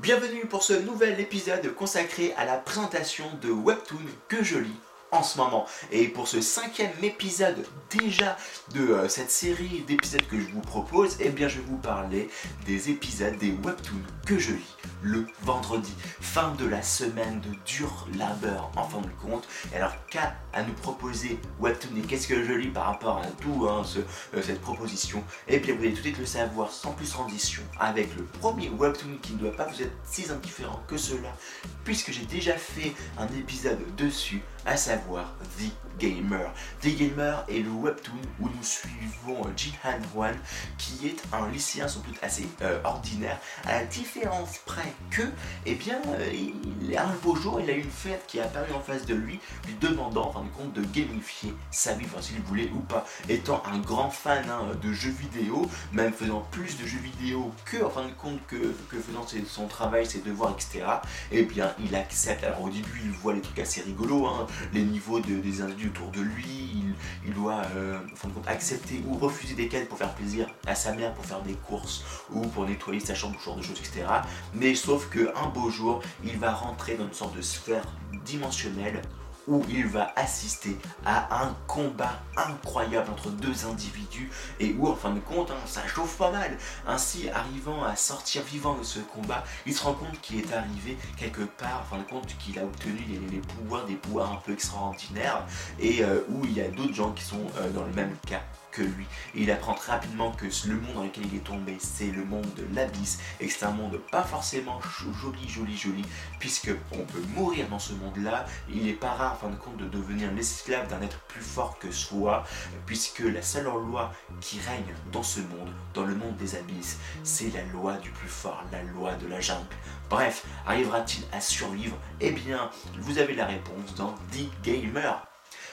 Bienvenue pour ce nouvel épisode consacré à la présentation de Webtoon que je lis en ce moment. Et pour ce cinquième épisode déjà de euh, cette série d'épisodes que je vous propose, eh bien je vais vous parler des épisodes des webtoons que je lis le vendredi, fin de la semaine de dur labeur en fin de compte. alors qu'a à nous proposer Webtoon et qu'est-ce que je lis par rapport à tout hein, euh, cette proposition? Eh bien vous allez tout de suite le savoir sans plus transition avec le premier Webtoon qui ne doit pas vous être si indifférent que cela puisque j'ai déjà fait un épisode dessus à savoir The Gamer. The Gamer est le webtoon où nous suivons Jihan Hwan qui est un lycéen sans doute assez euh, ordinaire à la différence près que, eh bien, euh, il, un beau jour, il a une fête qui est apparue en face de lui, lui demandant en fin de compte de gamifier sa vie, enfin s'il voulait ou pas. Étant un grand fan hein, de jeux vidéo, même faisant plus de jeux vidéo que en fin de compte que, que faisant son travail, ses devoirs, etc. Eh bien, il accepte. Alors au début, il voit les trucs assez rigolos, hein, les niveaux de, des individus autour de lui, il, doit euh, accepter ou refuser des quêtes pour faire plaisir à sa mère, pour faire des courses ou pour nettoyer sa chambre, ce genre de choses, etc. Mais sauf qu'un beau jour, il va rentrer dans une sorte de sphère dimensionnelle où il va assister à un combat incroyable entre deux individus et où en fin de compte hein, ça chauffe pas mal. Ainsi arrivant à sortir vivant de ce combat, il se rend compte qu'il est arrivé quelque part, en fin de compte qu'il a obtenu les, pouvoirs, des pouvoirs un peu extraordinaires et euh, où il y a d'autres gens qui sont euh, dans le même cas que lui. Et il apprend très rapidement que le monde dans lequel il est tombé, c'est le monde de l'abysse, et que c'est un monde pas forcément joli, joli, joli, puisque on peut mourir dans ce monde-là. Il n'est pas rare, en fin de compte, de devenir l'esclave d'un être plus fort que soi, puisque la seule loi qui règne dans ce monde, dans le monde des abysses, c'est la loi du plus fort, la loi de la jungle. Bref, arrivera-t-il à survivre? Eh bien, vous avez la réponse dans The Gamer.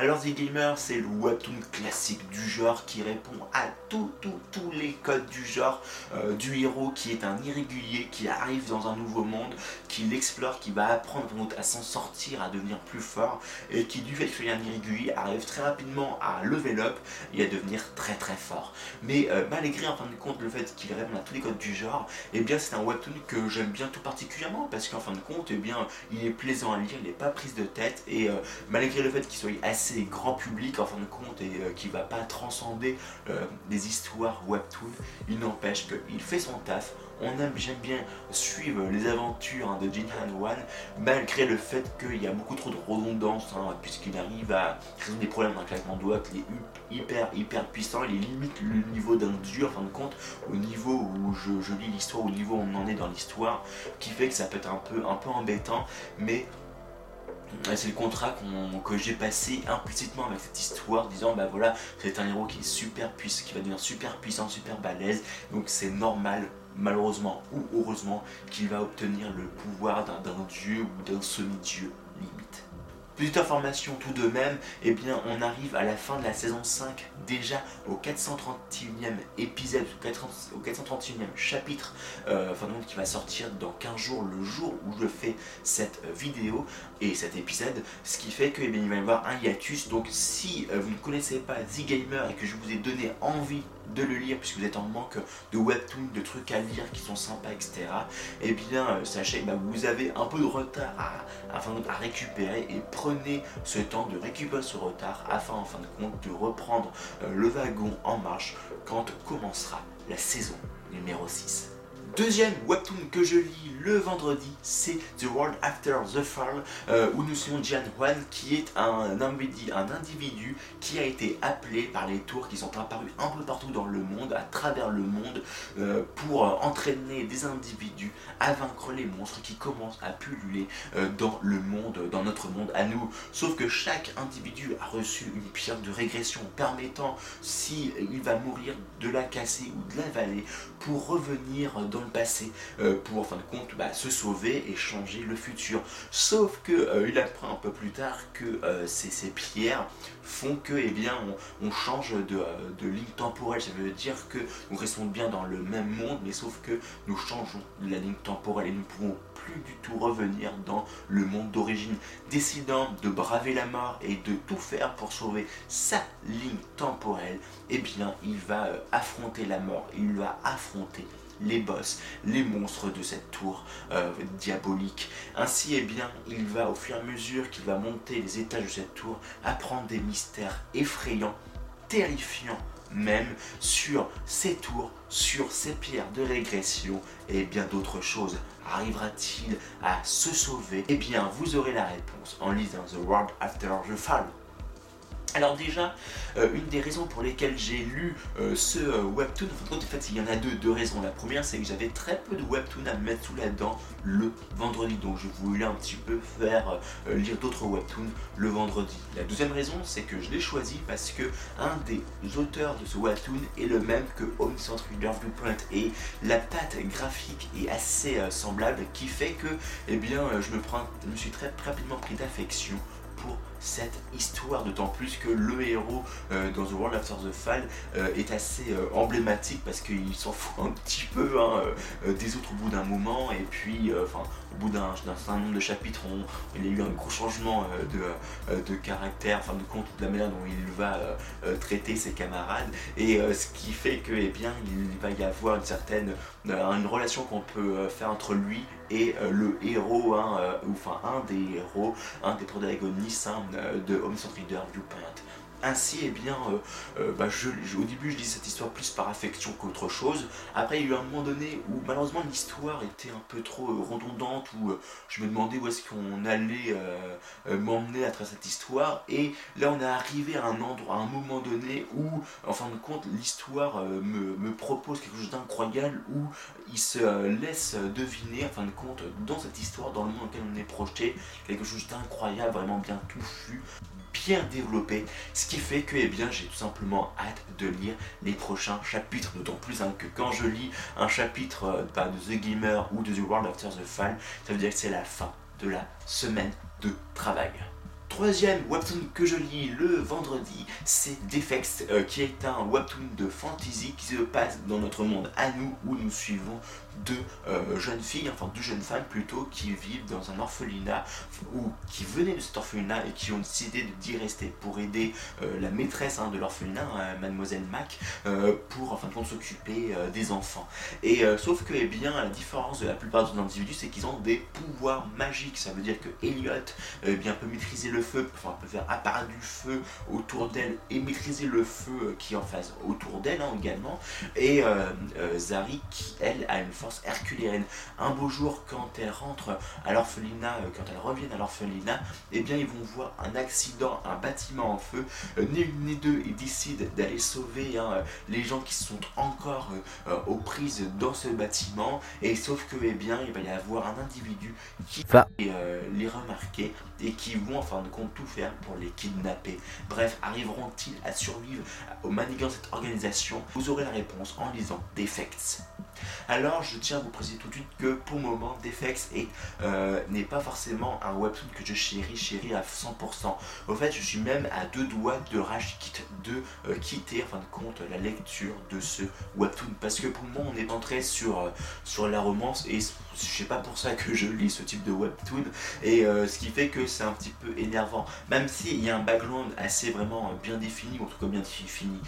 Alors The Gamer, c'est le webtoon classique du genre qui répond à tous les codes du genre euh, du héros qui est un irrégulier, qui arrive dans un nouveau monde, qui l'explore, qui va apprendre à s'en sortir, à devenir plus fort et qui du fait qu'il est un irrégulier arrive très rapidement à level up et à devenir très très fort. Mais euh, malgré en fin de compte le fait qu'il répond à tous les codes du genre, et eh bien c'est un webtoon que j'aime bien tout particulièrement parce qu'en fin de compte, eh bien il est plaisant à lire, il n'est pas prise de tête et euh, malgré le fait qu'il soit assez grand public en fin de compte et euh, qui va pas transcender euh, des histoires webtoon, il n'empêche qu'il fait son taf. On aime, j'aime bien suivre les aventures hein, de Jin Han Wan, malgré le fait qu'il y a beaucoup trop de redondance, hein, puisqu'il arrive à résoudre des problèmes d'un claquement de doigts, il est hyper, hyper puissant, il limite le niveau d'un dieu en fin de compte, au niveau où je, je lis l'histoire, au niveau où on en est dans l'histoire, qui fait que ça peut être un peu, un peu embêtant, mais c'est le contrat que j'ai passé implicitement avec cette histoire, disant bah voilà, c'est un héros qui est super puissant, qui va devenir super puissant, super balèze, donc c'est normal, malheureusement ou heureusement, qu'il va obtenir le pouvoir d'un dieu ou d'un semi-dieu limite. Petite information tout de même, eh bien on arrive à la fin de la saison 5, déjà au 431e épisode, au 431e chapitre, euh, qui va sortir dans 15 jours, le jour où je fais cette vidéo et cet épisode, ce qui fait qu'il eh va y avoir un hiatus, donc si euh, vous ne connaissez pas The Gamer et que je vous ai donné envie de le lire puisque vous êtes en manque de webtoons, de trucs à lire qui sont sympas, etc. Eh bien, euh, sachez que bah, vous avez un peu de retard à, à récupérer et prenez ce temps de récupérer ce retard afin en fin de compte de reprendre euh, le wagon en marche quand commencera la saison numéro 6. Deuxième webtoon que je lis le vendredi, c'est The World After the Fall, euh, où nous suivons Jian Huan, qui est un individu, qui a été appelé par les tours qui sont apparus un peu partout dans le monde, à travers le monde, euh, pour entraîner des individus à vaincre les monstres qui commencent à pulluler euh, dans le monde, dans notre monde à nous. Sauf que chaque individu a reçu une pierre de régression permettant, si il va mourir, de la casser ou de l'avaler pour revenir dans passé euh, pour en fin de compte bah, se sauver et changer le futur. Sauf que euh, il apprend un peu plus tard que euh, ces, pierres font que eh bien, on, change de, ligne temporelle. Ça veut dire que nous restons bien dans le même monde, mais sauf que nous changeons la ligne temporelle et nous pouvons plus du tout revenir dans le monde d'origine, décidant de braver la mort et de tout faire pour sauver sa ligne temporelle, eh bien il va affronter la mort, il va affronter les boss, les monstres de cette tour euh, diabolique. Ainsi, eh bien, il va au fur et à mesure qu'il va monter les étages de cette tour apprendre des mystères effrayants, terrifiants même sur ces tours, sur ces pierres de régression et bien d'autres choses. Arrivera-t-il à se sauver? Eh bien, vous aurez la réponse en lisant The World After the Fall alors déjà, euh, une des raisons pour lesquelles j'ai lu euh, ce euh, webtoon, en fait il y en a deux, deux raisons. La première c'est que j'avais très peu de webtoons à mettre sous la dent le vendredi, donc je voulais un petit peu faire lire d'autres webtoons le vendredi. La deuxième raison c'est que je l'ai choisi parce que un des auteurs de ce webtoon est le même que Home Century Viewpoint et la patte graphique est assez semblable qui fait que eh bien, je, me je me suis très rapidement pris d'affection pour cette histoire, d'autant plus que le héros euh, dans The World After the Fall euh, est assez euh, emblématique parce qu'il s'en fout un petit peu hein, des autres au bout d'un moment. Et puis enfin au bout d'un certain nombre de chapitres il y a eu un gros changement de, caractère, enfin de compte de la manière dont il va traiter ses camarades. Et ce qui fait que eh bien il va y avoir une certaine une relation qu'on peut faire entre lui et le héros, hein, enfin un des héros, un des protagonistes hein, de Home Centered Viewpoint. Ainsi, eh bien, euh, euh, bah, au début je dis cette histoire plus par affection qu'autre chose. Après, il y a eu un moment donné où malheureusement l'histoire était un peu trop euh, redondante, où je me demandais où est-ce qu'on allait m'emmener à travers cette histoire. Et là, on est arrivé à un endroit, à un moment donné où, en fin de compte, l'histoire me, propose quelque chose d'incroyable, où il se laisse deviner, en fin de compte, dans cette histoire, dans le monde dans lequel on est projeté, quelque chose d'incroyable, vraiment bien touffu, bien développé, qui fait que eh bien, j'ai tout simplement hâte de lire les prochains chapitres, d'autant plus hein, que quand je lis un chapitre euh, bah, de The Gamer ou de The World After the Fall, ça veut dire que c'est la fin de la semaine de travail. Troisième webtoon que je lis le vendredi, c'est Defects, euh, qui est un webtoon de fantasy qui se passe dans notre monde à nous, où nous suivons deux euh, jeunes filles, enfin deux jeunes femmes plutôt, qui vivent dans un orphelinat ou qui venaient de cet orphelinat et qui ont décidé d'y rester pour aider euh, la maîtresse hein, de l'orphelinat, hein, mademoiselle Mac, euh, pour en fin de compte s'occuper des enfants. Et sauf que, eh bien, la différence de la plupart des individus, c'est qu'ils ont des pouvoirs magiques. Ça veut dire que Elliot eh bien, peut maîtriser le feu, enfin, peut faire apparaître du feu autour d'elle et maîtriser le feu qui est en face autour d'elle hein, également. Et Zari, qui elle a une force herculéenne. Un beau jour, quand elle rentre à l'orphelinat, euh, quand elles reviennent à l'orphelinat, eh bien ils vont voir un accident, un bâtiment en feu. Euh, ni une ni deux, ils décident d'aller sauver hein, euh, les gens qui sont encore aux prises dans ce bâtiment. Et sauf que, eh bien, il va y avoir un individu qui va les remarquer et qui vont en fin de compte tout faire pour les kidnapper. Bref, arriveront-ils à survivre au manigant de cette organisation? Vous aurez la réponse en lisant Defects. Alors, je tiens à vous préciser tout de suite que pour le moment, Defects euh, n'est pas forcément un webtoon que je chéris, chéris à 100%. Au fait, je suis même à deux doigts de rage de euh, quitter, en fin de compte, la lecture de ce webtoon. Parce que pour le moment, on est entré sur, euh, sur la romance et je sais pas pour ça que je lis ce type de webtoon. Et ce qui fait que c'est un petit peu énervant. Même s'il y a un background assez vraiment bien défini, ou en tout cas bien défini,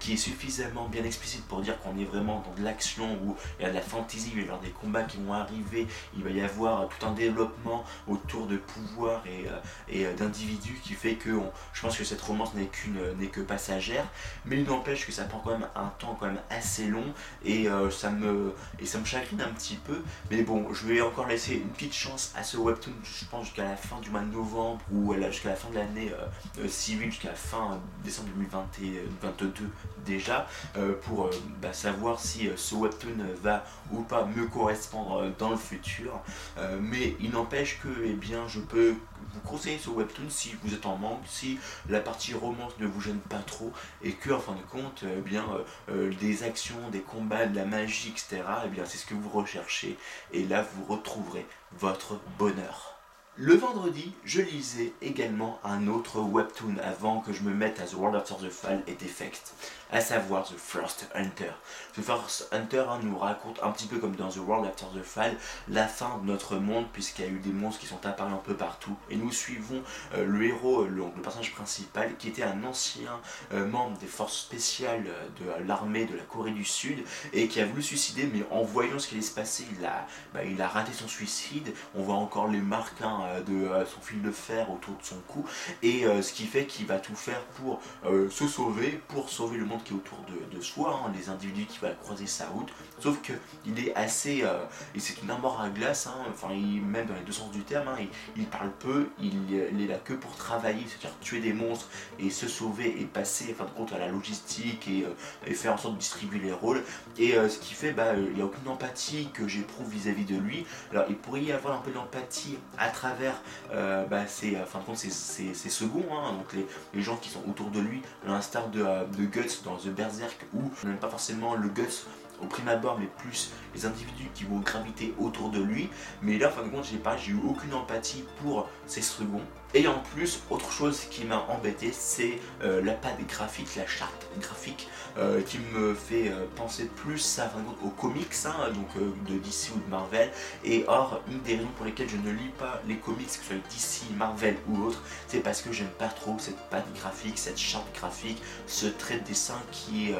qui est suffisamment bien explicite pour dire qu'on est vraiment dans de l'action ou il y a de la il y avoir des combats qui vont arriver, il va y avoir tout un développement autour de pouvoir et, euh, euh, d'individus qui fait que je pense que cette romance n'est qu'une n'est que passagère, mais il n'empêche que ça prend quand même un temps quand même assez long et euh, ça me ça me chagrine un petit peu, mais bon, je vais encore laisser une petite chance à ce webtoon, je pense jusqu'à la fin du mois de novembre ou jusqu'à la fin de l'année civile, jusqu'à la fin décembre 2022 déjà, pour bah, savoir si ce webtoon va ou pas me correspondre dans le futur. Euh, mais il n'empêche que eh bien, je peux vous conseiller ce webtoon si vous êtes en manque, si la partie romance ne vous gêne pas trop et que en fin de compte, eh bien, euh, des actions, des combats, de la magie, etc., eh bien, c'est ce que vous recherchez et là vous retrouverez votre bonheur. Le vendredi, je lisais également un autre webtoon avant que je me mette à The World After the Fall et Defect, à savoir The First Hunter. The First Hunter hein, nous raconte un petit peu comme dans The World After the Fall la fin de notre monde puisqu'il y a eu des monstres qui sont apparus un peu partout et nous suivons euh, le héros, le, personnage principal qui était un ancien euh, membre des forces spéciales de l'armée de la Corée du Sud et qui a voulu suicider mais en voyant ce qui allait se passer il a, bah, raté son suicide. On voit encore les marques hein, euh, de euh, son fil de fer autour de son cou et euh, ce qui fait qu'il va tout faire pour se sauver, pour sauver le monde qui est autour de, soi, hein, les individus qui va croiser sa route. Sauf que il est assez, et c'est une amour à glace, hein, enfin il, même dans les deux sens du terme, il, parle peu, il, est là que pour travailler, c'est-à-dire tuer des monstres et se sauver et passer en fin de compte à la logistique et, faire en sorte de distribuer les rôles. Et ce qui fait, bah, il n'y a aucune empathie que j'éprouve vis-à-vis de lui. Alors il pourrait y avoir un peu d'empathie à travers euh, bah, ses, de compte, seconds, hein, donc les, gens qui sont autour de lui, à l'instar de, euh, de, Guts dans The Berserk, où même pas forcément le Guts au prime abord, mais plus les individus qui vont graviter autour de lui. Mais là, en fin de compte, j'ai pas, j'ai eu aucune empathie pour ces seconds. Et en plus, autre chose qui m'a embêté, c'est euh, la patte graphique, la charte graphique, euh, qui me fait euh, penser plus à, aux comics, hein, donc de DC ou de Marvel. Et or, une des raisons pour lesquelles je ne lis pas les comics, que ce soit DC, Marvel ou autre, c'est parce que j'aime pas trop cette patte graphique, cette charte graphique, ce trait de dessin qui,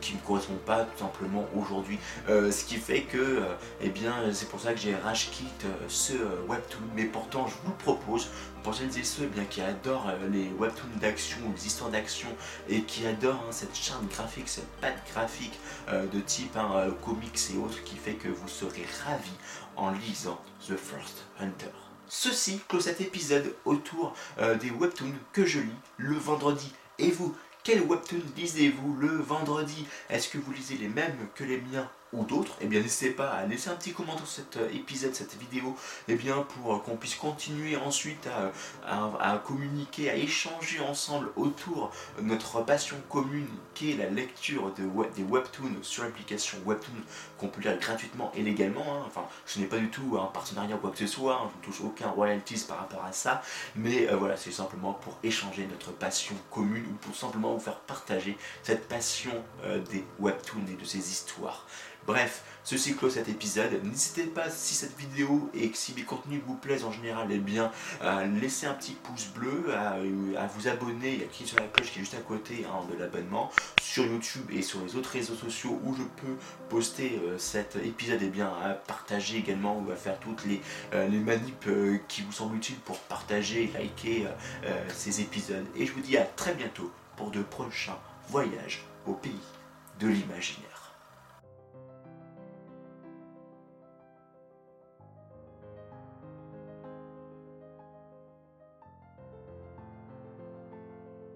qui ne correspond pas tout simplement aujourd'hui. ce qui fait que, eh bien, c'est pour ça que j'ai rage quitte ce webtoon. Mais pourtant, je vous le propose pour celles et ceux qui adorent euh, les webtoons d'action ou les histoires d'action et qui adorent hein, cette charte graphique, cette patte graphique euh, de type hein, euh, comics et autres qui fait que vous serez ravis en lisant The First Hunter. Ceci clôt cet épisode autour des webtoons que je lis le vendredi. Et vous, quel webtoon lisez-vous le vendredi? Est-ce que vous lisez les mêmes que les miens? Ou d'autres, et eh bien n'hésitez pas à laisser un petit commentaire sur cet euh, épisode, cette vidéo, et eh bien pour euh, qu'on puisse continuer ensuite à, communiquer, à échanger ensemble autour de notre passion commune qui est la lecture de des webtoons sur l'application Webtoon qu'on peut lire gratuitement et légalement. Hein. Enfin, ce n'est pas du tout un partenariat ou quoi que ce soit, hein. je ne touche aucun royalties par rapport à ça, mais euh, voilà, c'est simplement pour échanger notre passion commune ou pour simplement vous faire partager cette passion des webtoons et de ces histoires. Bref, ceci clôt cet épisode. N'hésitez pas, si cette vidéo et si mes contenus vous plaisent en général, eh bien, à laisser un petit pouce bleu, à, vous abonner, à cliquer sur la cloche qui est juste à côté hein, de l'abonnement, sur YouTube et sur les autres réseaux sociaux où je peux poster euh, cet épisode, et eh bien, à partager également ou à faire toutes les, euh, les manips euh, qui vous semblent utiles pour partager liker ces épisodes. Et je vous dis à très bientôt pour de prochains voyages au pays de l'imaginaire.